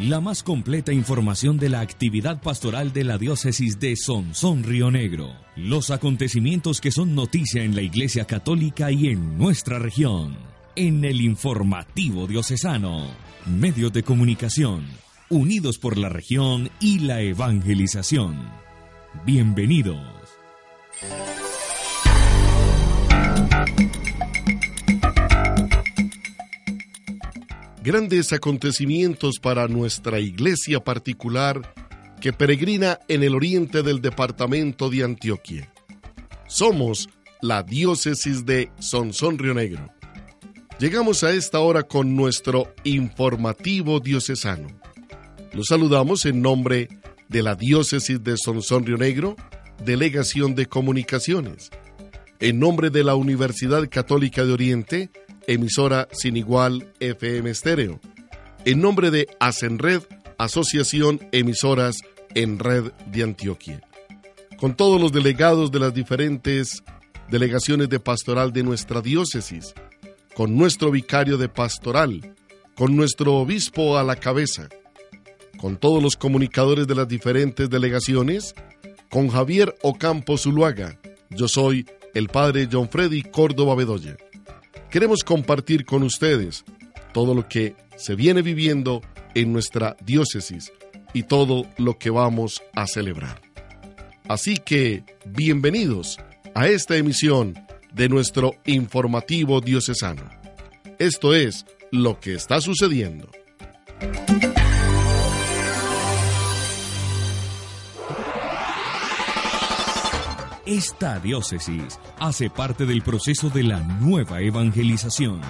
La más completa información de la actividad pastoral de la diócesis de Sonsón Río Negro. Los acontecimientos que son noticia en la Iglesia Católica y en nuestra región. En el informativo diocesano. Medios de comunicación. Unidos por la región y la evangelización. Bienvenidos. Grandes acontecimientos para nuestra iglesia particular que peregrina en el oriente del departamento de Antioquia. Somos la diócesis de Sonsón Río Negro. Llegamos a esta hora con nuestro informativo diocesano. Los saludamos en nombre de la diócesis de Sonsón Río Negro, Delegación de Comunicaciones. En nombre de la Universidad Católica de Oriente, emisora sin igual FM Estéreo. En nombre de Asenred, Asociación Emisoras en Red de Antioquia. Con todos los delegados de las diferentes delegaciones de pastoral de nuestra diócesis, con nuestro vicario de pastoral, con nuestro obispo a la cabeza, con todos los comunicadores de las diferentes delegaciones, con Javier Ocampo Zuluaga. Yo soy el padre John Freddy Córdoba Bedoya queremos compartir con ustedes todo lo que se viene viviendo en nuestra diócesis y todo lo que vamos a celebrar. Así que, bienvenidos a esta emisión de nuestro informativo diocesano. Esto es lo que está sucediendo. Esta diócesis hace parte del proceso de la nueva evangelización.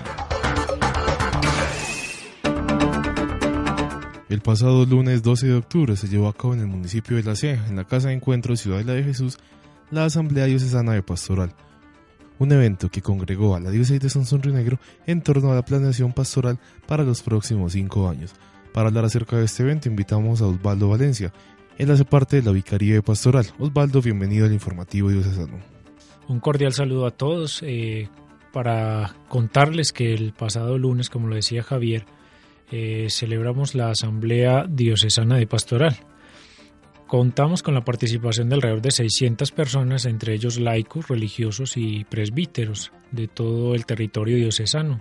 El pasado lunes 12 de octubre se llevó a cabo en el municipio de La Ceja, en la Casa de Encuentro Ciudad de Jesús, la Asamblea Diocesana de Pastoral, un evento que congregó a la diócesis de Sansón Negro en torno a la planeación pastoral para los próximos cinco años. Para hablar acerca de este evento invitamos a Osvaldo Valencia, él hace parte de la Vicaría de Pastoral. Osvaldo, bienvenido al informativo diocesano. Un cordial saludo a todos eh, para contarles que el pasado lunes, como lo decía Javier, eh, celebramos la Asamblea Diocesana de Pastoral. Contamos con la participación de alrededor de 600 personas, entre ellos laicos, religiosos y presbíteros de todo el territorio diocesano.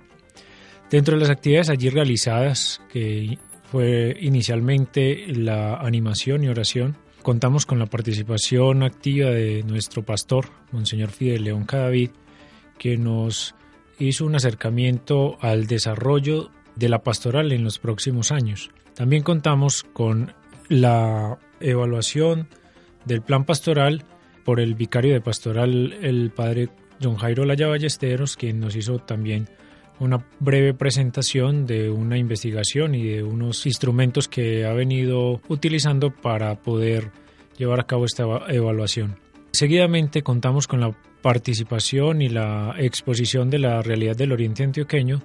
Dentro de las actividades allí realizadas, que fue inicialmente la animación y oración. Contamos con la participación activa de nuestro pastor, Monseñor Fidel León Cadavid, que nos hizo un acercamiento al desarrollo de la pastoral en los próximos años. También contamos con la evaluación del plan pastoral por el vicario de pastoral, el padre John Jairo Laya Ballesteros, quien nos hizo también una breve presentación de una investigación y de unos instrumentos que ha venido utilizando para poder llevar a cabo esta evaluación. Seguidamente contamos con la participación y la exposición de la realidad del Oriente Antioqueño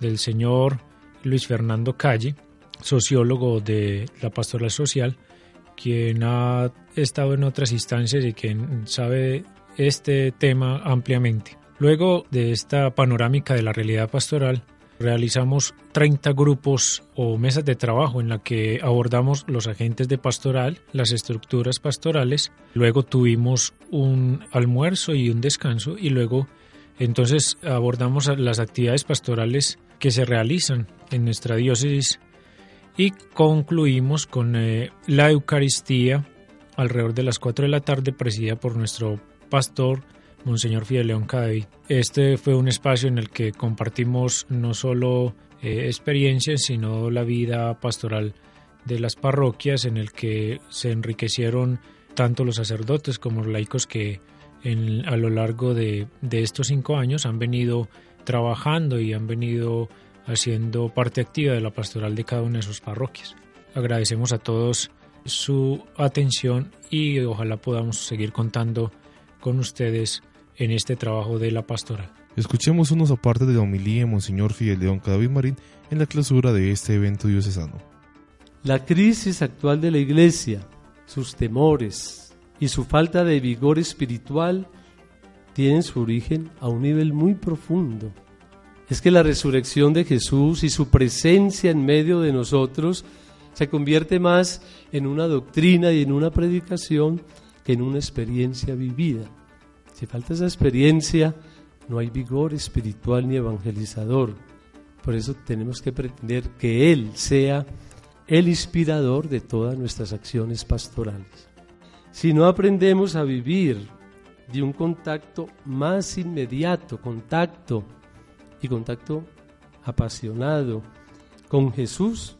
del señor Luis Fernando Calle, sociólogo de la pastoral social, quien ha estado en otras instancias y quien sabe este tema ampliamente. Luego de esta panorámica de la realidad pastoral, realizamos 30 grupos o mesas de trabajo en la que abordamos los agentes de pastoral, las estructuras pastorales, luego tuvimos un almuerzo y un descanso y luego entonces abordamos las actividades pastorales que se realizan en nuestra diócesis y concluimos con eh, la Eucaristía alrededor de las 4 de la tarde presidida por nuestro pastor Monseñor Fidel León Cadavid. Este fue un espacio en el que compartimos no solo eh, experiencias, sino la vida pastoral de las parroquias, en el que se enriquecieron tanto los sacerdotes como los laicos que a lo largo de, de estos cinco años han venido trabajando y han venido haciendo parte activa de la pastoral de cada una de sus parroquias. Agradecemos a todos su atención y ojalá podamos seguir contando con ustedes en este trabajo de la pastoral. Escuchemos unos apartes de la homilía de Monseñor Fidel León Cadavid Marín en la clausura de este evento diocesano. La crisis actual de la Iglesia, sus temores y su falta de vigor espiritual tienen su origen a un nivel muy profundo. Es que la resurrección de Jesús y su presencia en medio de nosotros se convierte más en una doctrina y en una predicación que en una experiencia vivida. Si falta esa experiencia, no hay vigor espiritual ni evangelizador. Por eso tenemos que pretender que Él sea el inspirador de todas nuestras acciones pastorales. Si no aprendemos a vivir de un contacto más inmediato, contacto y contacto apasionado con Jesús,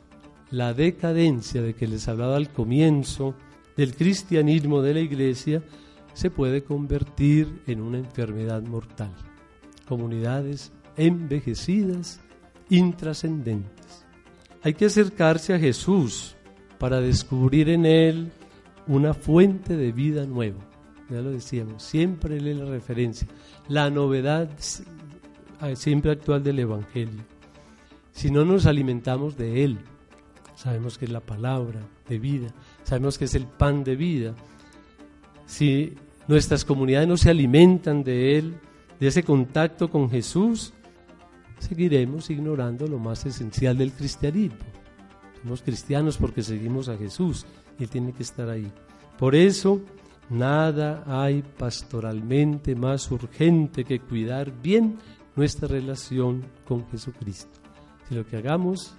la decadencia de que les hablaba al comienzo del cristianismo de la iglesia se puede convertir en una enfermedad mortal. Comunidades envejecidas, intrascendentes. Hay que acercarse a Jesús para descubrir en Él una fuente de vida nueva. Ya lo decíamos, siempre Él es la referencia, la novedad siempre actual del Evangelio. Si no nos alimentamos de Él, sabemos que es la palabra de vida, sabemos que es el pan de vida. Si nuestras comunidades no se alimentan de Él, de ese contacto con Jesús, seguiremos ignorando lo más esencial del cristianismo. Somos cristianos porque seguimos a Jesús y Él tiene que estar ahí. Por eso, nada hay pastoralmente más urgente que cuidar bien nuestra relación con Jesucristo. Si lo que hagamos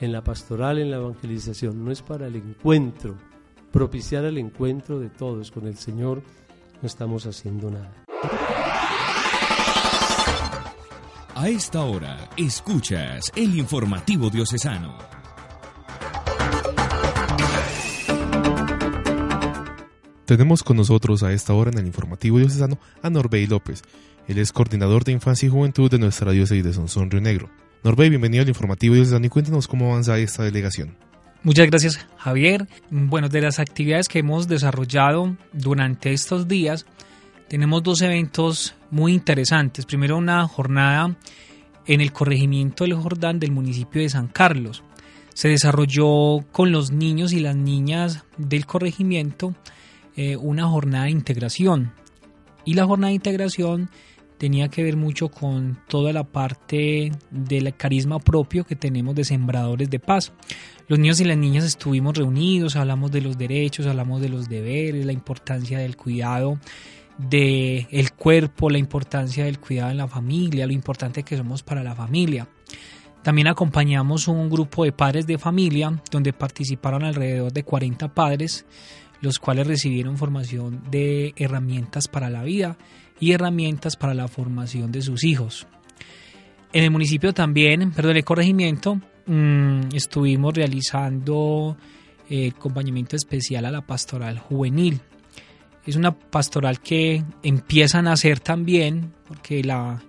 en la pastoral, en la evangelización, no es para el encuentro, propiciar el encuentro de todos con el Señor, no estamos haciendo nada. A esta hora, escuchas el informativo diocesano. Tenemos con nosotros a esta hora en el informativo diocesano a Norbey López. Él es coordinador de infancia y juventud de nuestra diócesis de Sonsón Río Negro. Norbey, bienvenido al informativo diocesano y cuéntanos cómo avanza esta delegación. Muchas gracias, Javier. Bueno, de las actividades que hemos desarrollado durante estos días, tenemos dos eventos muy interesantes. Primero, una jornada en el corregimiento del Jordán del municipio de San Carlos. Se desarrolló con los niños y las niñas del corregimiento eh, una jornada de integración. Y la jornada de integración tenía que ver mucho con toda la parte del carisma propio que tenemos de sembradores de paz. Los niños y las niñas estuvimos reunidos, hablamos de los derechos, hablamos de los deberes, la importancia del cuidado del el cuerpo, la importancia del cuidado en la familia, lo importante que somos para la familia. También acompañamos un grupo de padres de familia donde participaron alrededor de 40 padres, los cuales recibieron formación de herramientas para la vida y herramientas para la formación de sus hijos. En el municipio también, perdón, el corregimiento, mmm, estuvimos realizando el acompañamiento especial a la pastoral juvenil. Es una pastoral que empieza a nacer también, porque la,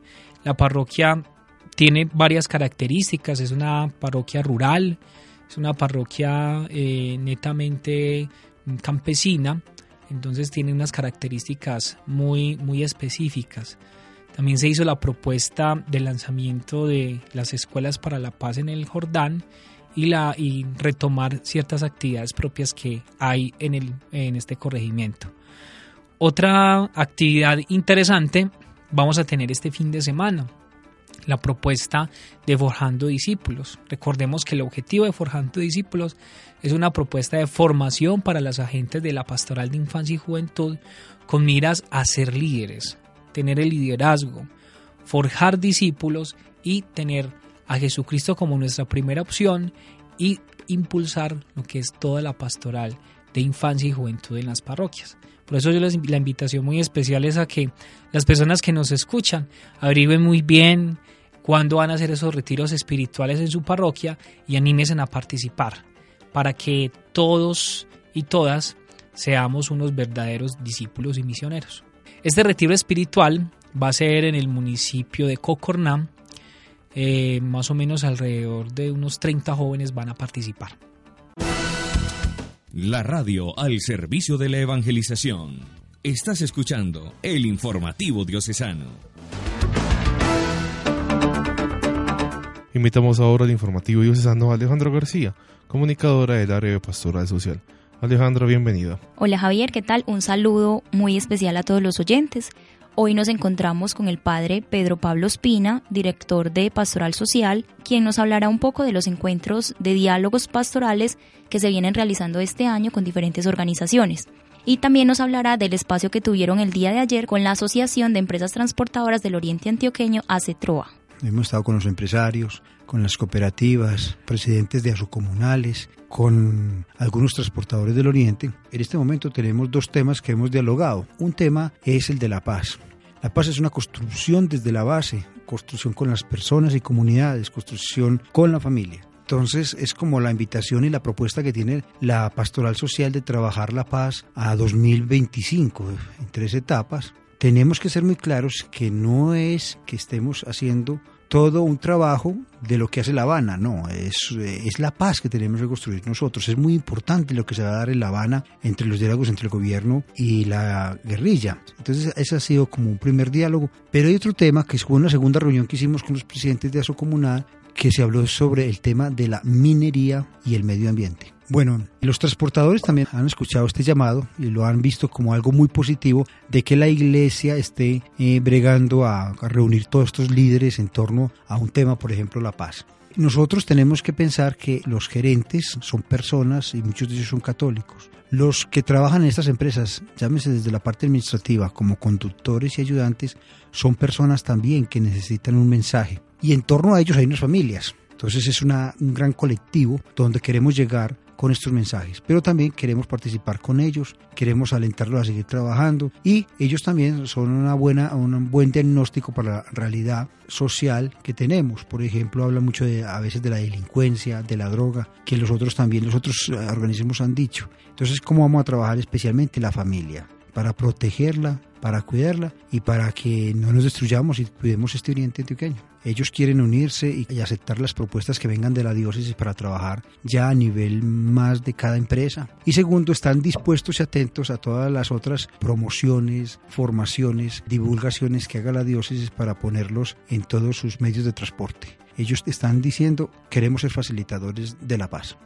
la parroquia tiene varias características. Es una parroquia rural, es una parroquia eh, netamente campesina, entonces tiene unas características muy, muy específicas. También se hizo la propuesta de lanzamiento de las escuelas para la paz en el Jordán y, la, y retomar ciertas actividades propias que hay en, el, en este corregimiento. Otra actividad interesante vamos a tener este fin de semana, la propuesta de Forjando Discípulos. Recordemos que el objetivo de Forjando Discípulos es una propuesta de formación para las agentes de la Pastoral de Infancia y Juventud con miras a ser líderes, tener el liderazgo, forjar discípulos y tener a Jesucristo como nuestra primera opción y impulsar lo que es toda la pastoral de infancia y juventud en las parroquias. Por eso yo les, la invitación muy especial es a que las personas que nos escuchan averigüen muy bien cuándo van a hacer esos retiros espirituales en su parroquia y anímense a participar para que todos y todas seamos unos verdaderos discípulos y misioneros. Este retiro espiritual va a ser en el municipio de Cocornam, eh, más o menos alrededor de unos 30 jóvenes van a participar. La radio al servicio de la evangelización. Estás escuchando el informativo diocesano. Invitamos ahora al informativo diocesano a Alejandro García, comunicadora del área de pastoral social. Alejandra, bienvenida. Hola Javier, ¿qué tal? Un saludo muy especial a todos los oyentes. Hoy nos encontramos con el padre Pedro Pablo Espina, director de Pastoral Social, quien nos hablará un poco de los encuentros de diálogos pastorales que se vienen realizando este año con diferentes organizaciones. Y también nos hablará del espacio que tuvieron el día de ayer con la Asociación de Empresas Transportadoras del Oriente Antioqueño, ACETROA. Hemos estado con los empresarios, con las cooperativas, presidentes de asocomunales, con algunos transportadores del Oriente. En este momento tenemos dos temas que hemos dialogado. Un tema es el de la paz. La paz es una construcción desde la base, construcción con las personas y comunidades, construcción con la familia. Entonces es como la invitación y la propuesta que tiene la pastoral social de trabajar la paz a 2025 en tres etapas tenemos que ser muy claros que no es que estemos haciendo todo un trabajo de lo que hace La Habana, no, es, es la paz que tenemos que construir nosotros. Es muy importante lo que se va a dar en La Habana entre los diálogos entre el gobierno y la guerrilla. Entonces, ese ha sido como un primer diálogo. Pero hay otro tema que fue una segunda reunión que hicimos con los presidentes de Asocomunal que se habló sobre el tema de la minería y el medio ambiente. Bueno, los transportadores también han escuchado este llamado y lo han visto como algo muy positivo de que la iglesia esté eh, bregando a, a reunir todos estos líderes en torno a un tema, por ejemplo, la paz. Nosotros tenemos que pensar que los gerentes son personas y muchos de ellos son católicos. Los que trabajan en estas empresas, llámese desde la parte administrativa como conductores y ayudantes, son personas también que necesitan un mensaje. Y en torno a ellos hay unas familias. Entonces es una, un gran colectivo donde queremos llegar con estos mensajes, pero también queremos participar con ellos, queremos alentarlos a seguir trabajando y ellos también son una buena, un buen diagnóstico para la realidad social que tenemos. Por ejemplo, habla mucho de, a veces de la delincuencia, de la droga, que los otros también, los otros eh, organismos han dicho. Entonces, ¿cómo vamos a trabajar especialmente la familia? Para protegerla, para cuidarla y para que no nos destruyamos y cuidemos este oriente antioqueño. Ellos quieren unirse y aceptar las propuestas que vengan de la diócesis para trabajar ya a nivel más de cada empresa. Y segundo, están dispuestos y atentos a todas las otras promociones, formaciones, divulgaciones que haga la diócesis para ponerlos en todos sus medios de transporte. Ellos están diciendo, queremos ser facilitadores de la paz.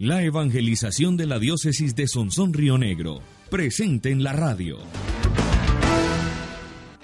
La evangelización de la diócesis de Sonsón Río Negro, presente en la radio.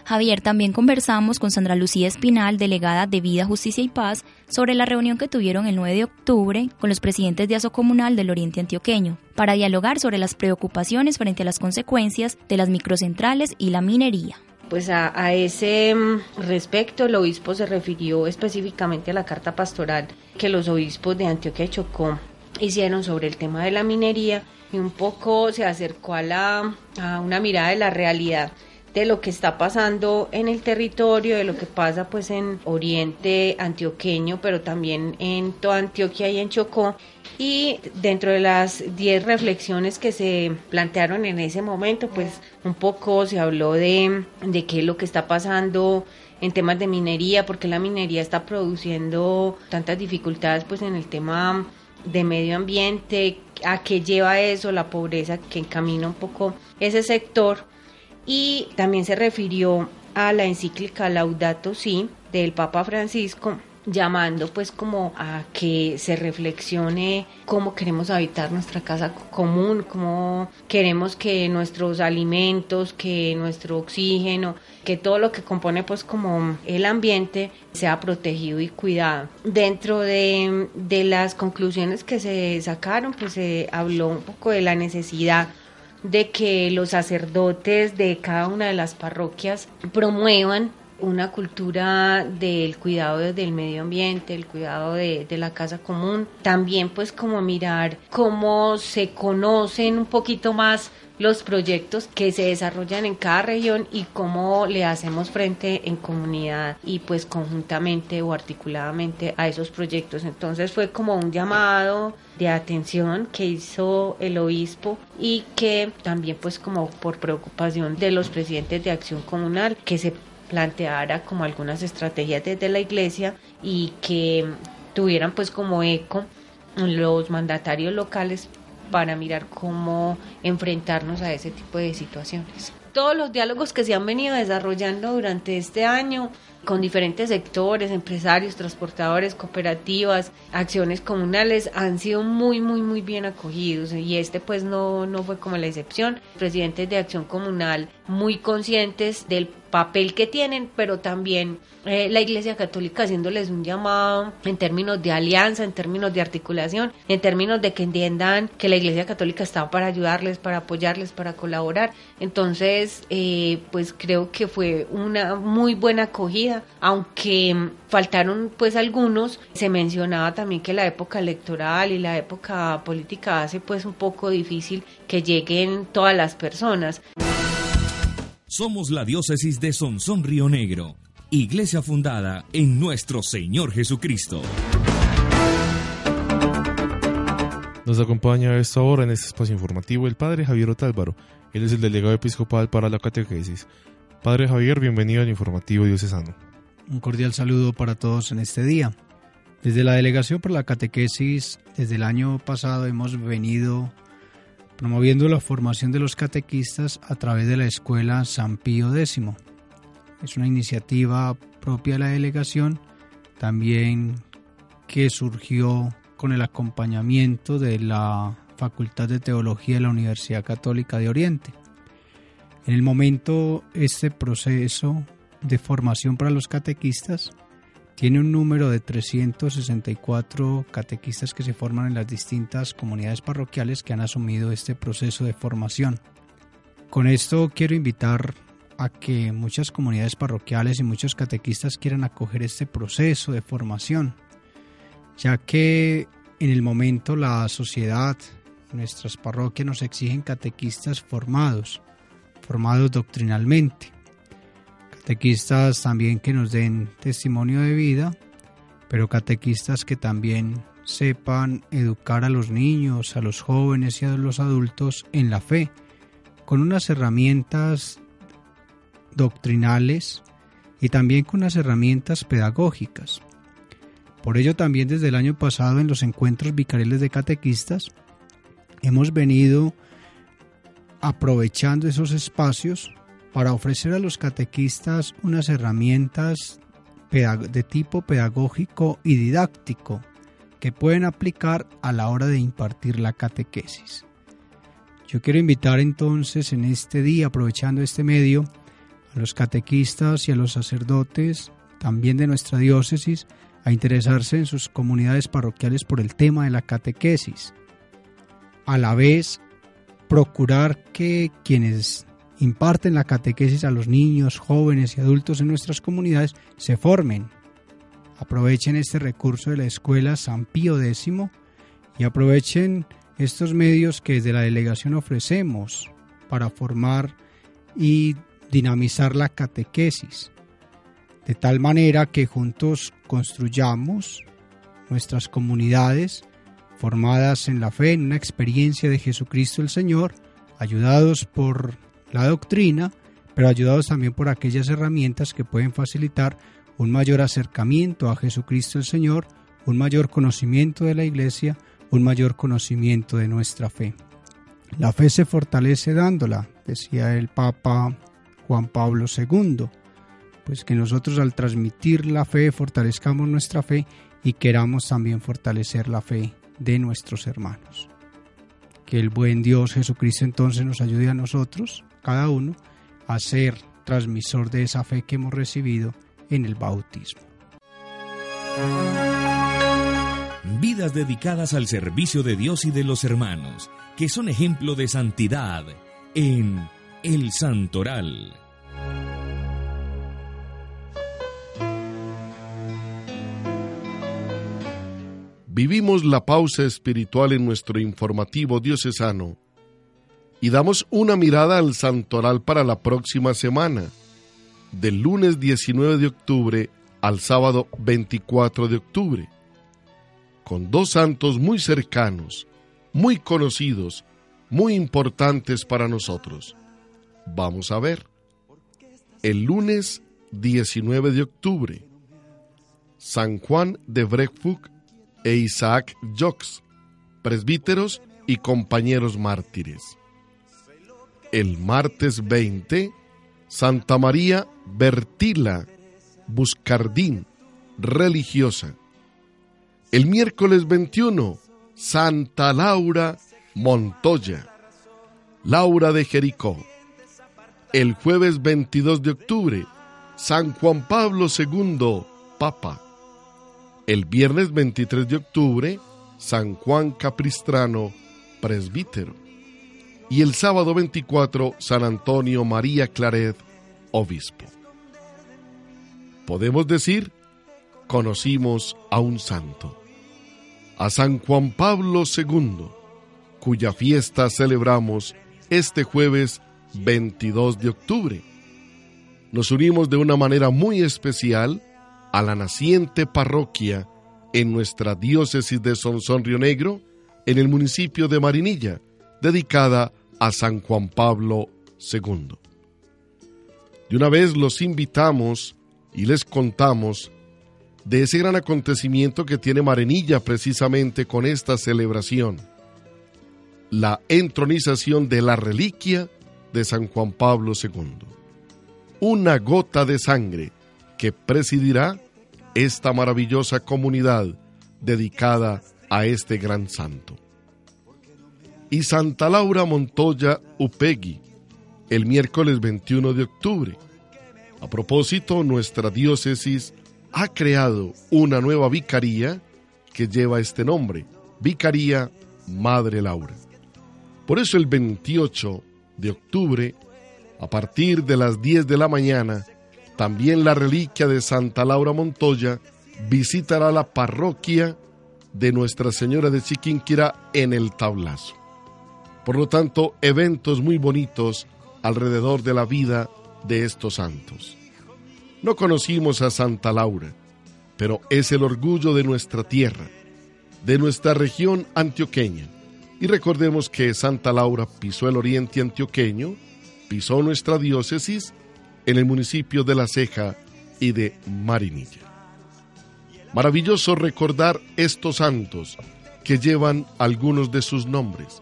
Javier, también conversamos con Sandra Lucía Espinal, delegada de Vida, Justicia y Paz, sobre la reunión que tuvieron el 9 de octubre con los presidentes de Asocomunal del Oriente Antioqueño, para dialogar sobre las preocupaciones frente a las consecuencias de las microcentrales y la minería. Pues a, a, ese mm, respecto el obispo se refirió específicamente a la carta pastoral que los obispos de Antioquia y Chocó hicieron sobre el tema de la minería un poco se acercó a, la, a una mirada de la realidad de lo que está pasando en el territorio, de lo que pasa pues en Oriente Antioqueño, pero también en toda Antioquia y en Chocó. Y dentro de las 10 reflexiones que se plantearon en ese momento, pues un poco se habló de, de qué es lo que está pasando en temas de minería, porque la minería está produciendo tantas dificultades pues en el tema de medio ambiente, a qué lleva eso, la pobreza que encamina un poco ese sector. Y también se refirió a la encíclica Laudato Si del Papa Francisco llamando pues como a que se reflexione cómo queremos habitar nuestra casa común, cómo queremos que nuestros alimentos, que nuestro oxígeno, que todo lo que compone pues como el ambiente sea protegido y cuidado. Dentro de, de las conclusiones que se sacaron pues se habló un poco de la necesidad de que los sacerdotes de cada una de las parroquias promuevan una cultura del cuidado del medio ambiente, el cuidado de, de, la casa común, también pues como mirar cómo se conocen un poquito más los proyectos que se desarrollan en cada región y cómo le hacemos frente en comunidad y pues conjuntamente o articuladamente a esos proyectos. Entonces fue como un llamado de atención que hizo el obispo y que también pues como por preocupación de los presidentes de acción comunal que se planteara como algunas estrategias desde la iglesia y que tuvieran pues como eco los mandatarios locales para mirar cómo enfrentarnos a ese tipo de situaciones. Todos los diálogos que se han venido desarrollando durante este año con diferentes sectores, empresarios, transportadores, cooperativas, acciones comunales, han sido muy, muy, muy bien acogidos y este pues no, no fue como la excepción. Presidentes de acción comunal muy conscientes del papel que tienen, pero también eh, la Iglesia Católica haciéndoles un llamado en términos de alianza, en términos de articulación, en términos de que entiendan que la Iglesia Católica está para ayudarles, para apoyarles, para colaborar. Entonces, eh, pues creo que fue una muy buena acogida, aunque faltaron pues algunos. Se mencionaba también que la época electoral y la época política hace pues un poco difícil que lleguen todas las personas. Somos la diócesis de Sonsón Río Negro, iglesia fundada en nuestro Señor Jesucristo. Nos acompaña a esta hora en este espacio informativo el Padre Javier Otálvaro. Él es el delegado episcopal para la catequesis. Padre Javier, bienvenido al informativo diocesano. Un cordial saludo para todos en este día. Desde la Delegación por la Catequesis, desde el año pasado hemos venido promoviendo la formación de los catequistas a través de la Escuela San Pío X. Es una iniciativa propia de la delegación, también que surgió con el acompañamiento de la Facultad de Teología de la Universidad Católica de Oriente. En el momento, este proceso de formación para los catequistas tiene un número de 364 catequistas que se forman en las distintas comunidades parroquiales que han asumido este proceso de formación. Con esto quiero invitar a que muchas comunidades parroquiales y muchos catequistas quieran acoger este proceso de formación, ya que en el momento la sociedad, nuestras parroquias nos exigen catequistas formados, formados doctrinalmente catequistas también que nos den testimonio de vida, pero catequistas que también sepan educar a los niños, a los jóvenes y a los adultos en la fe, con unas herramientas doctrinales y también con unas herramientas pedagógicas. Por ello también desde el año pasado en los encuentros vicariales de catequistas hemos venido aprovechando esos espacios para ofrecer a los catequistas unas herramientas de tipo pedagógico y didáctico que pueden aplicar a la hora de impartir la catequesis. Yo quiero invitar entonces en este día, aprovechando este medio, a los catequistas y a los sacerdotes, también de nuestra diócesis, a interesarse en sus comunidades parroquiales por el tema de la catequesis. A la vez, procurar que quienes imparten la catequesis a los niños, jóvenes y adultos en nuestras comunidades se formen. Aprovechen este recurso de la escuela San Pío X y aprovechen estos medios que desde la delegación ofrecemos para formar y dinamizar la catequesis, de tal manera que juntos construyamos nuestras comunidades formadas en la fe, en una experiencia de Jesucristo el Señor, ayudados por la doctrina, pero ayudados también por aquellas herramientas que pueden facilitar un mayor acercamiento a Jesucristo el Señor, un mayor conocimiento de la Iglesia, un mayor conocimiento de nuestra fe. La fe se fortalece dándola, decía el Papa Juan Pablo II, pues que nosotros al transmitir la fe fortalezcamos nuestra fe y queramos también fortalecer la fe de nuestros hermanos. Que el buen Dios Jesucristo entonces nos ayude a nosotros cada uno a ser transmisor de esa fe que hemos recibido en el bautismo. Vidas dedicadas al servicio de Dios y de los hermanos, que son ejemplo de santidad en el Santoral. Vivimos la pausa espiritual en nuestro informativo diocesano y damos una mirada al santoral para la próxima semana, del lunes 19 de octubre al sábado 24 de octubre, con dos santos muy cercanos, muy conocidos, muy importantes para nosotros. Vamos a ver. El lunes 19 de octubre, San Juan de Breckfuck e Isaac Jox, presbíteros y compañeros mártires. El martes 20, Santa María Bertila Buscardín, religiosa. El miércoles 21, Santa Laura Montoya, Laura de Jericó. El jueves 22 de octubre, San Juan Pablo II, Papa. El viernes 23 de octubre, San Juan Capistrano, presbítero. Y el sábado 24, San Antonio María Claret, obispo. Podemos decir, conocimos a un santo, a San Juan Pablo II, cuya fiesta celebramos este jueves 22 de octubre. Nos unimos de una manera muy especial a la naciente parroquia en nuestra diócesis de Sonsón Río Negro, en el municipio de Marinilla, dedicada a San Juan Pablo II. De una vez los invitamos y les contamos de ese gran acontecimiento que tiene Marinilla precisamente con esta celebración, la entronización de la reliquia de San Juan Pablo II. Una gota de sangre que presidirá esta maravillosa comunidad dedicada a este gran santo. Y Santa Laura Montoya Upegui, el miércoles 21 de octubre. A propósito, nuestra diócesis ha creado una nueva vicaría que lleva este nombre, Vicaría Madre Laura. Por eso el 28 de octubre, a partir de las 10 de la mañana, también la reliquia de Santa Laura Montoya visitará la parroquia de Nuestra Señora de Chiquinquirá en el Tablazo. Por lo tanto, eventos muy bonitos alrededor de la vida de estos santos. No conocimos a Santa Laura, pero es el orgullo de nuestra tierra, de nuestra región antioqueña. Y recordemos que Santa Laura pisó el oriente antioqueño, pisó nuestra diócesis en el municipio de La Ceja y de Marinilla. Maravilloso recordar estos santos que llevan algunos de sus nombres.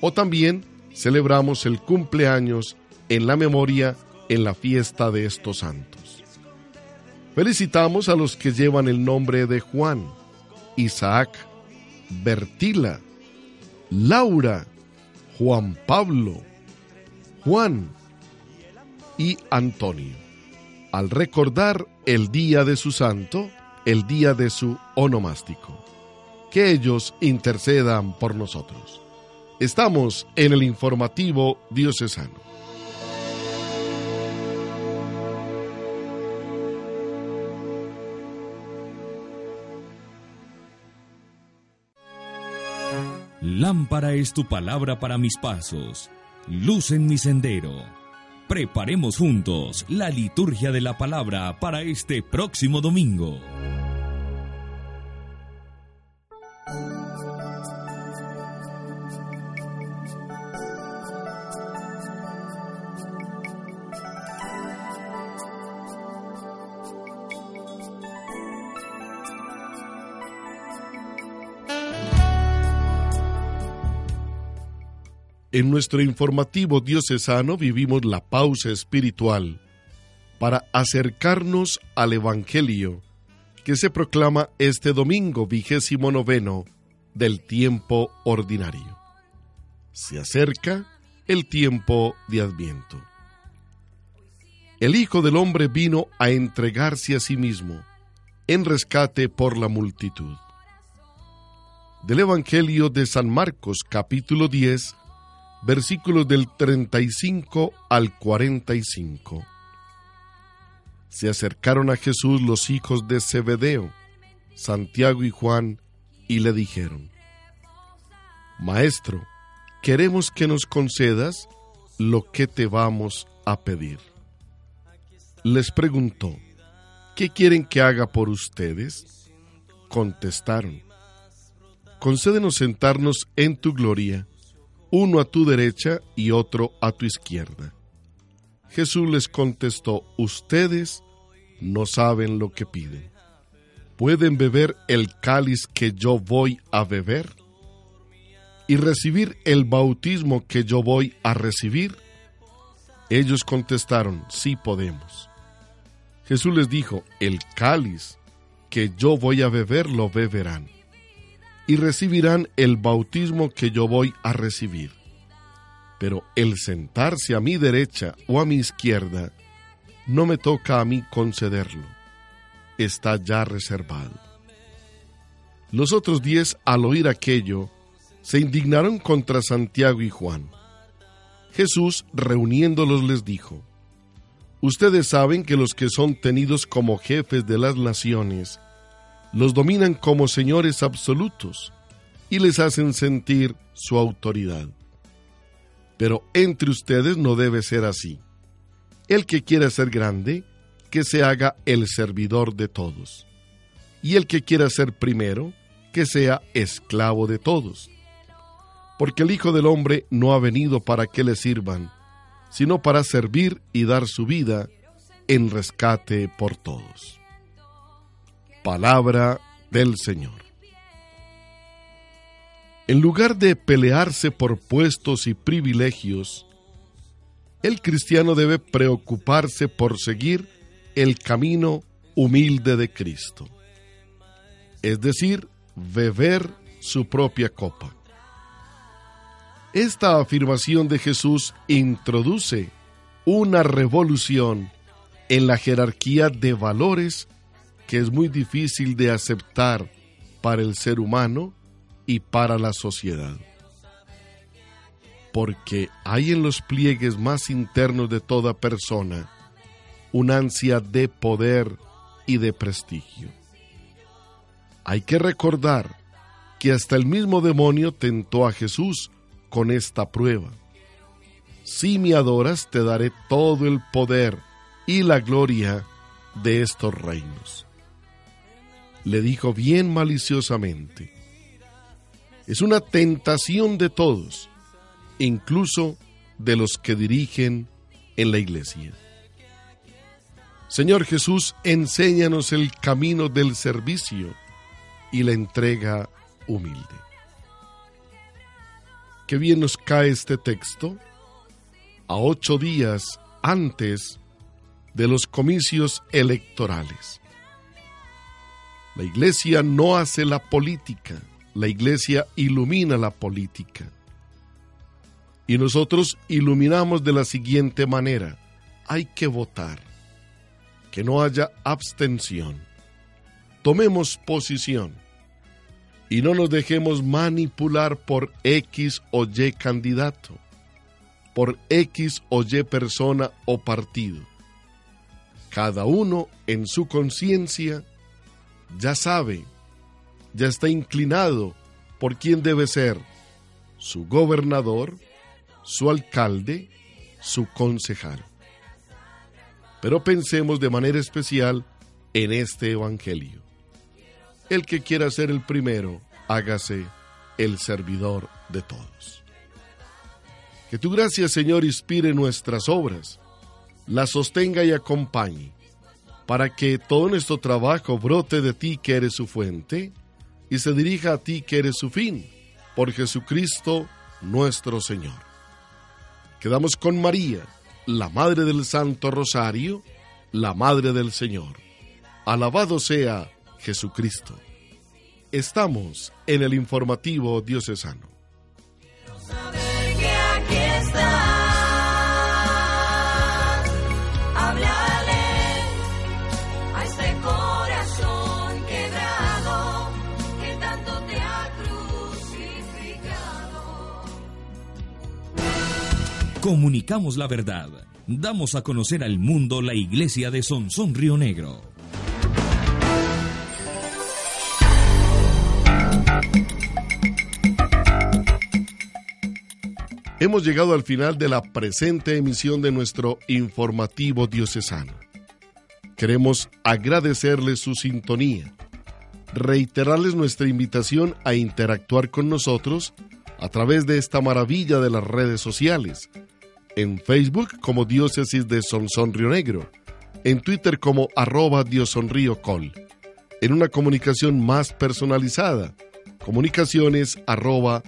O también celebramos el cumpleaños en la memoria en la fiesta de estos santos. Felicitamos a los que llevan el nombre de Juan, Isaac, Bertila, Laura, Juan Pablo, Juan y Antonio. Al recordar el día de su santo, el día de su onomástico. Que ellos intercedan por nosotros. Estamos en el informativo diocesano. Lámpara es tu palabra para mis pasos, luz en mi sendero. Preparemos juntos la liturgia de la palabra para este próximo domingo. En nuestro informativo diocesano vivimos la pausa espiritual para acercarnos al Evangelio que se proclama este domingo vigésimo noveno del tiempo ordinario. Se acerca el tiempo de Adviento. El Hijo del Hombre vino a entregarse a sí mismo en rescate por la multitud. Del Evangelio de San Marcos capítulo 10 versículos del 35 al 45. Se acercaron a Jesús los hijos de Zebedeo, Santiago y Juan, y le dijeron, Maestro, queremos que nos concedas lo que te vamos a pedir. Les preguntó, ¿qué quieren que haga por ustedes? Contestaron, concédenos sentarnos en tu gloria uno a tu derecha y otro a tu izquierda. Jesús les contestó, ustedes no saben lo que piden. ¿Pueden beber el cáliz que yo voy a beber? ¿Y recibir el bautismo que yo voy a recibir? Ellos contestaron, sí podemos. Jesús les dijo, el cáliz que yo voy a beber lo beberán, y recibirán el bautismo que yo voy a recibir. Pero el sentarse a mi derecha o a mi izquierda, no me toca a mí concederlo, está ya reservado. Los otros diez, al oír aquello, se indignaron contra Santiago y Juan. Jesús, reuniéndolos, les dijo, Ustedes saben que los que son tenidos como jefes de las naciones los dominan como señores absolutos y les hacen sentir su autoridad. Pero entre ustedes no debe ser así. El que quiera ser grande, que se haga el servidor de todos. Y el que quiera ser primero, que sea esclavo de todos. Porque el Hijo del Hombre no ha venido para que le sirvan, sino para servir y dar su vida en rescate por todos. Palabra del Señor. En lugar de pelearse por puestos y privilegios, el cristiano debe preocuparse por seguir el camino humilde de Cristo, es decir, beber su propia copa. Esta afirmación de Jesús introduce una revolución en la jerarquía de valores que es muy difícil de aceptar para el ser humano y para la sociedad. Porque hay en los pliegues más internos de toda persona una ansia de poder y de prestigio. Hay que recordar que hasta el mismo demonio tentó a Jesús con esta prueba. Si me adoras, te daré todo el poder y la gloria de estos reinos. Le dijo bien maliciosamente. Es una tentación de todos, incluso de los que dirigen en la iglesia. Señor Jesús, enséñanos el camino del servicio y la entrega humilde. Qué bien nos cae este texto a ocho días antes de los comicios electorales. La iglesia no hace la política, la iglesia ilumina la política. Y nosotros iluminamos de la siguiente manera. Hay que votar, que no haya abstención. Tomemos posición y no nos dejemos manipular por X o Y candidato, por X o Y persona o partido. Cada uno en su conciencia ya sabe, ya está inclinado por quién debe ser su gobernador, su alcalde, su concejal. Pero pensemos de manera especial en este Evangelio. El que quiera ser el primero, hágase el servidor de todos. Que tu gracia, Señor, inspire nuestras obras, las sostenga y acompañe, para que todo nuestro trabajo brote de ti que eres su fuente y se dirija a ti que eres su fin, por Jesucristo nuestro Señor. Quedamos con María, la Madre del Santo Rosario, la Madre del Señor. Alabado sea Jesucristo. Estamos en el informativo diocesano. Comunicamos la verdad. Damos a conocer al mundo la iglesia de Sonsón Río Negro. Hemos llegado al final de la presente emisión de nuestro informativo diocesano. Queremos agradecerles su sintonía, reiterarles nuestra invitación a interactuar con nosotros a través de esta maravilla de las redes sociales, en Facebook como Diócesis de Sonsón Río Negro en Twitter como arroba diosonríocol, en una comunicación más personalizada, comunicaciones arroba.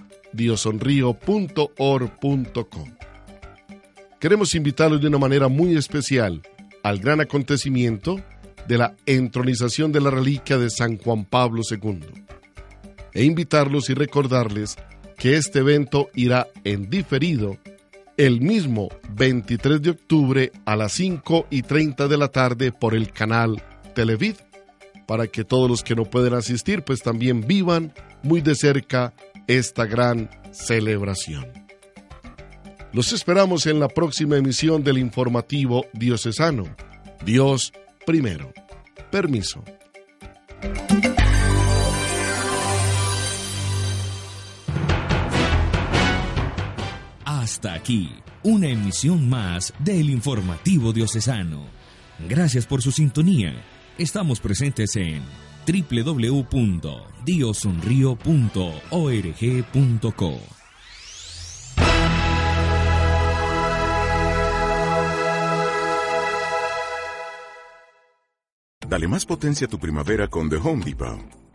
Queremos invitarlos de una manera muy especial al gran acontecimiento de la entronización de la reliquia de San Juan Pablo II e invitarlos y recordarles que este evento irá en diferido el mismo 23 de octubre a las 5 y 30 de la tarde por el canal Televid, para que todos los que no pueden asistir pues también vivan muy de cerca esta gran celebración. Los esperamos en la próxima emisión del informativo diocesano. Dios primero. Permiso. Hasta aquí, una emisión más del informativo diocesano. Gracias por su sintonía. Estamos presentes en www.diosonrio.org.co. Dale más potencia a tu primavera con The Home Depot.